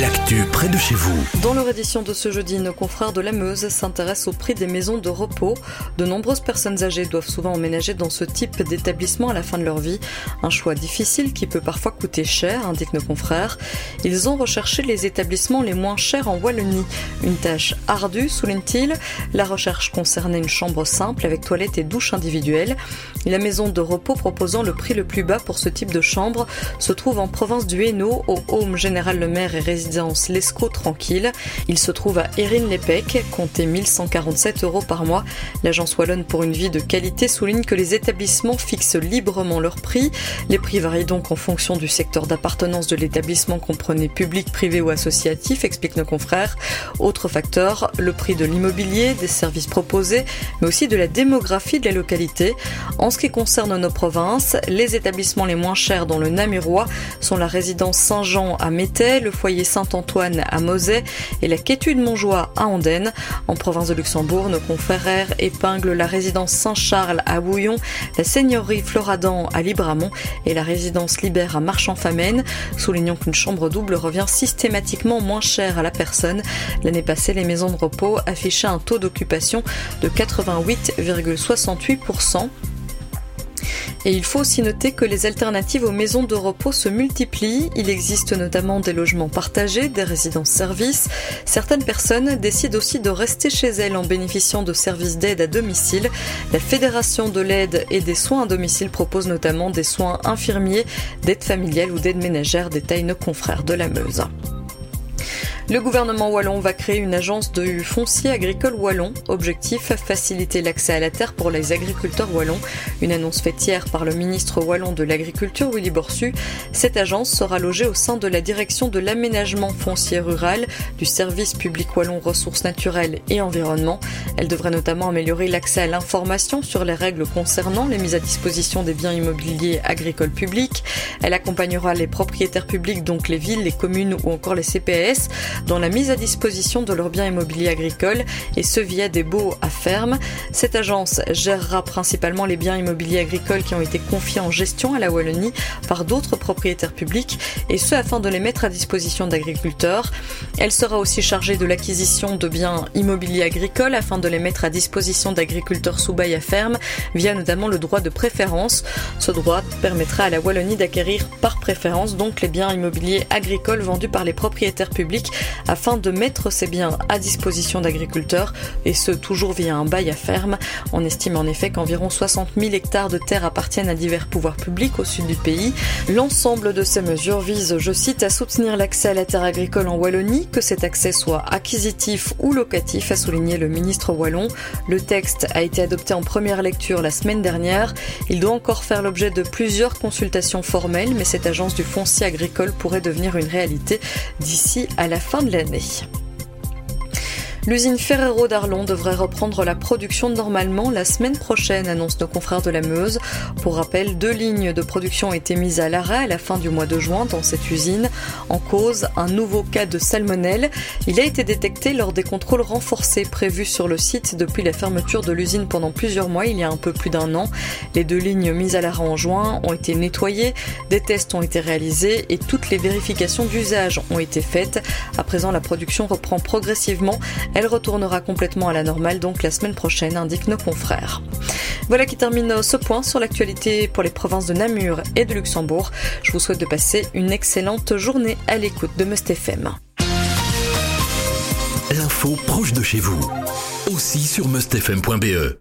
L'actu près de chez vous. Dans leur édition de ce jeudi, nos confrères de la Meuse s'intéressent au prix des maisons de repos. De nombreuses personnes âgées doivent souvent emménager dans ce type d'établissement à la fin de leur vie. Un choix difficile qui peut parfois coûter cher, indiquent nos confrères. Ils ont recherché les établissements les moins chers en Wallonie. Une tâche ardue, souligne-t-il. La recherche concernait une chambre simple avec toilette et douche individuelle. La maison de repos proposant le prix le plus bas pour ce type de chambre se trouve en province du Hainaut, au Home Général Le Maire et résidence Lescaut Tranquille. Il se trouve à Erin-les-Pec, comptez 1147 euros par mois. L'agence Wallonne pour une vie de qualité souligne que les établissements fixent librement leur prix. Les prix varient donc en fonction du secteur d'appartenance de l'établissement, comprenez public, privé ou associatif, expliquent nos confrères. Autre facteur, le prix de l'immobilier, des services proposés, mais aussi de la démographie de la localité. En ce qui concerne nos provinces, les établissements les moins chers dans le Namurois sont la résidence Saint-Jean à Métais, le foyer Saint-Antoine à Mosée et la Quétude Montjoie à Andenne. En province de Luxembourg, nos confrères épinglent la résidence Saint-Charles à Bouillon, la seigneurie Floradan à Libramont et la résidence Libère à Marchand-Famène. Soulignons qu'une chambre double revient systématiquement moins chère à la personne. L'année passée, les maisons de repos affichaient un taux d'occupation de 88,68%. Et il faut aussi noter que les alternatives aux maisons de repos se multiplient. Il existe notamment des logements partagés, des résidences-services. Certaines personnes décident aussi de rester chez elles en bénéficiant de services d'aide à domicile. La Fédération de l'aide et des soins à domicile propose notamment des soins infirmiers, d'aide familiale ou d'aide ménagère, détaillent nos confrères de la Meuse. Le gouvernement wallon va créer une agence de foncier agricole wallon. Objectif, faciliter l'accès à la terre pour les agriculteurs wallons. Une annonce faite hier par le ministre wallon de l'Agriculture, Willy Borsu. Cette agence sera logée au sein de la direction de l'aménagement foncier rural, du service public wallon ressources naturelles et environnement. Elle devrait notamment améliorer l'accès à l'information sur les règles concernant les mises à disposition des biens immobiliers agricoles publics. Elle accompagnera les propriétaires publics, donc les villes, les communes ou encore les CPS, dans la mise à disposition de leurs biens immobiliers agricoles et ce via des baux à ferme. Cette agence gérera principalement les biens immobiliers agricoles qui ont été confiés en gestion à la Wallonie par d'autres propriétaires publics et ce afin de les mettre à disposition d'agriculteurs. Elle sera aussi chargée de l'acquisition de biens immobiliers agricoles afin de les mettre à disposition d'agriculteurs sous bail à ferme via notamment le droit de préférence. Ce droit permettra à la Wallonie d'acquérir par préférence donc les biens immobiliers agricoles vendus par les propriétaires publics afin de mettre ces biens à disposition d'agriculteurs et ce toujours via un bail à ferme. On estime en effet qu'environ 60 000 hectares de terre appartiennent à divers pouvoirs publics au sud du pays. L'ensemble de ces mesures vise, je cite, à soutenir l'accès à la terre agricole en Wallonie, que cet accès soit acquisitif ou locatif, a souligné le ministre wallon. Le texte a été adopté en première lecture la semaine dernière. Il doit encore faire l'objet de plusieurs consultations formelles, mais cette agence du foncier agricole pourrait devenir une réalité d'ici à la fin de l'année. L'usine Ferrero d'Arlon devrait reprendre la production normalement la semaine prochaine, annonce nos confrères de la Meuse. Pour rappel, deux lignes de production ont été mises à l'arrêt à la fin du mois de juin dans cette usine. En cause, un nouveau cas de salmonelle. Il a été détecté lors des contrôles renforcés prévus sur le site depuis la fermeture de l'usine pendant plusieurs mois, il y a un peu plus d'un an. Les deux lignes mises à l'arrêt en juin ont été nettoyées, des tests ont été réalisés et toutes les vérifications d'usage ont été faites. À présent, la production reprend progressivement. Elle retournera complètement à la normale donc la semaine prochaine, indiquent nos confrères. Voilà qui termine ce point sur l'actualité pour les provinces de Namur et de Luxembourg. Je vous souhaite de passer une excellente journée à l'écoute de Must FM. L'info proche de chez vous, aussi sur mustfm.be.